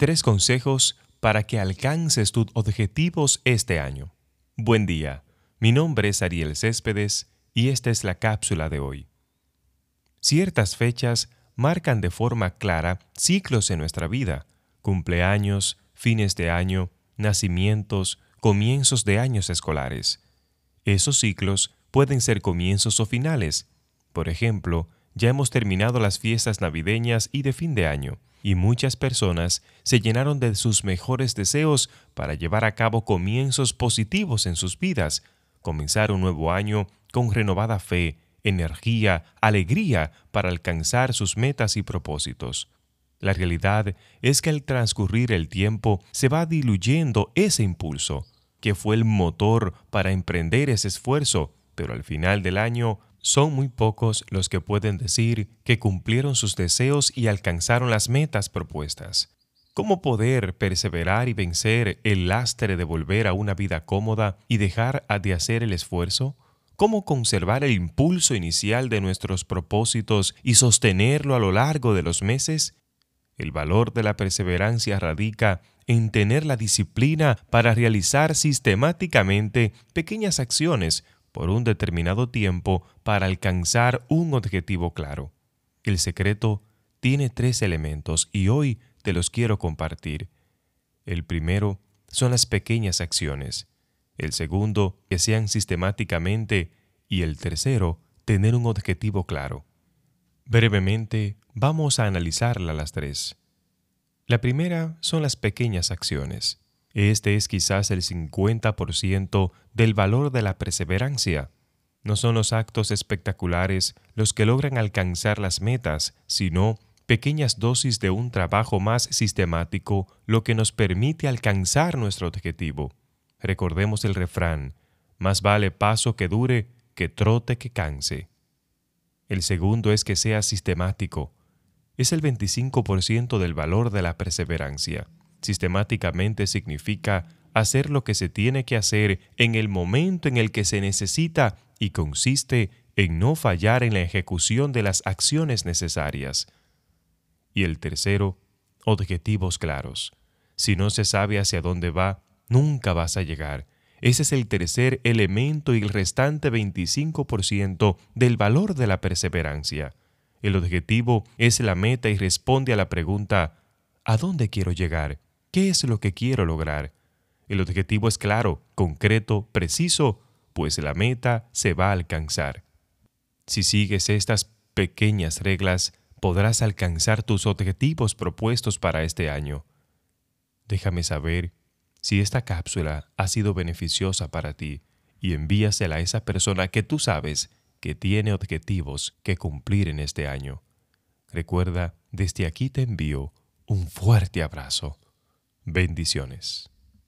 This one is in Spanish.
Tres consejos para que alcances tus objetivos este año. Buen día, mi nombre es Ariel Céspedes y esta es la cápsula de hoy. Ciertas fechas marcan de forma clara ciclos en nuestra vida, cumpleaños, fines de año, nacimientos, comienzos de años escolares. Esos ciclos pueden ser comienzos o finales. Por ejemplo, ya hemos terminado las fiestas navideñas y de fin de año y muchas personas se llenaron de sus mejores deseos para llevar a cabo comienzos positivos en sus vidas, comenzar un nuevo año con renovada fe, energía, alegría para alcanzar sus metas y propósitos. La realidad es que al transcurrir el tiempo se va diluyendo ese impulso, que fue el motor para emprender ese esfuerzo, pero al final del año son muy pocos los que pueden decir que cumplieron sus deseos y alcanzaron las metas propuestas. ¿Cómo poder perseverar y vencer el lastre de volver a una vida cómoda y dejar de hacer el esfuerzo? ¿Cómo conservar el impulso inicial de nuestros propósitos y sostenerlo a lo largo de los meses? El valor de la perseverancia radica en tener la disciplina para realizar sistemáticamente pequeñas acciones por un determinado tiempo para alcanzar un objetivo claro. El secreto tiene tres elementos y hoy te los quiero compartir. El primero son las pequeñas acciones. El segundo, que sean sistemáticamente. Y el tercero, tener un objetivo claro. Brevemente, vamos a analizarla las tres. La primera son las pequeñas acciones. Este es quizás el 50% del valor de la perseverancia. No son los actos espectaculares los que logran alcanzar las metas, sino pequeñas dosis de un trabajo más sistemático lo que nos permite alcanzar nuestro objetivo. Recordemos el refrán, más vale paso que dure que trote que canse. El segundo es que sea sistemático. Es el 25% del valor de la perseverancia. Sistemáticamente significa hacer lo que se tiene que hacer en el momento en el que se necesita y consiste en no fallar en la ejecución de las acciones necesarias. Y el tercero, objetivos claros. Si no se sabe hacia dónde va, nunca vas a llegar. Ese es el tercer elemento y el restante 25% del valor de la perseverancia. El objetivo es la meta y responde a la pregunta ¿a dónde quiero llegar? ¿Qué es lo que quiero lograr? El objetivo es claro, concreto, preciso, pues la meta se va a alcanzar. Si sigues estas pequeñas reglas, podrás alcanzar tus objetivos propuestos para este año. Déjame saber si esta cápsula ha sido beneficiosa para ti y envíasela a esa persona que tú sabes que tiene objetivos que cumplir en este año. Recuerda, desde aquí te envío un fuerte abrazo. Bendiciones.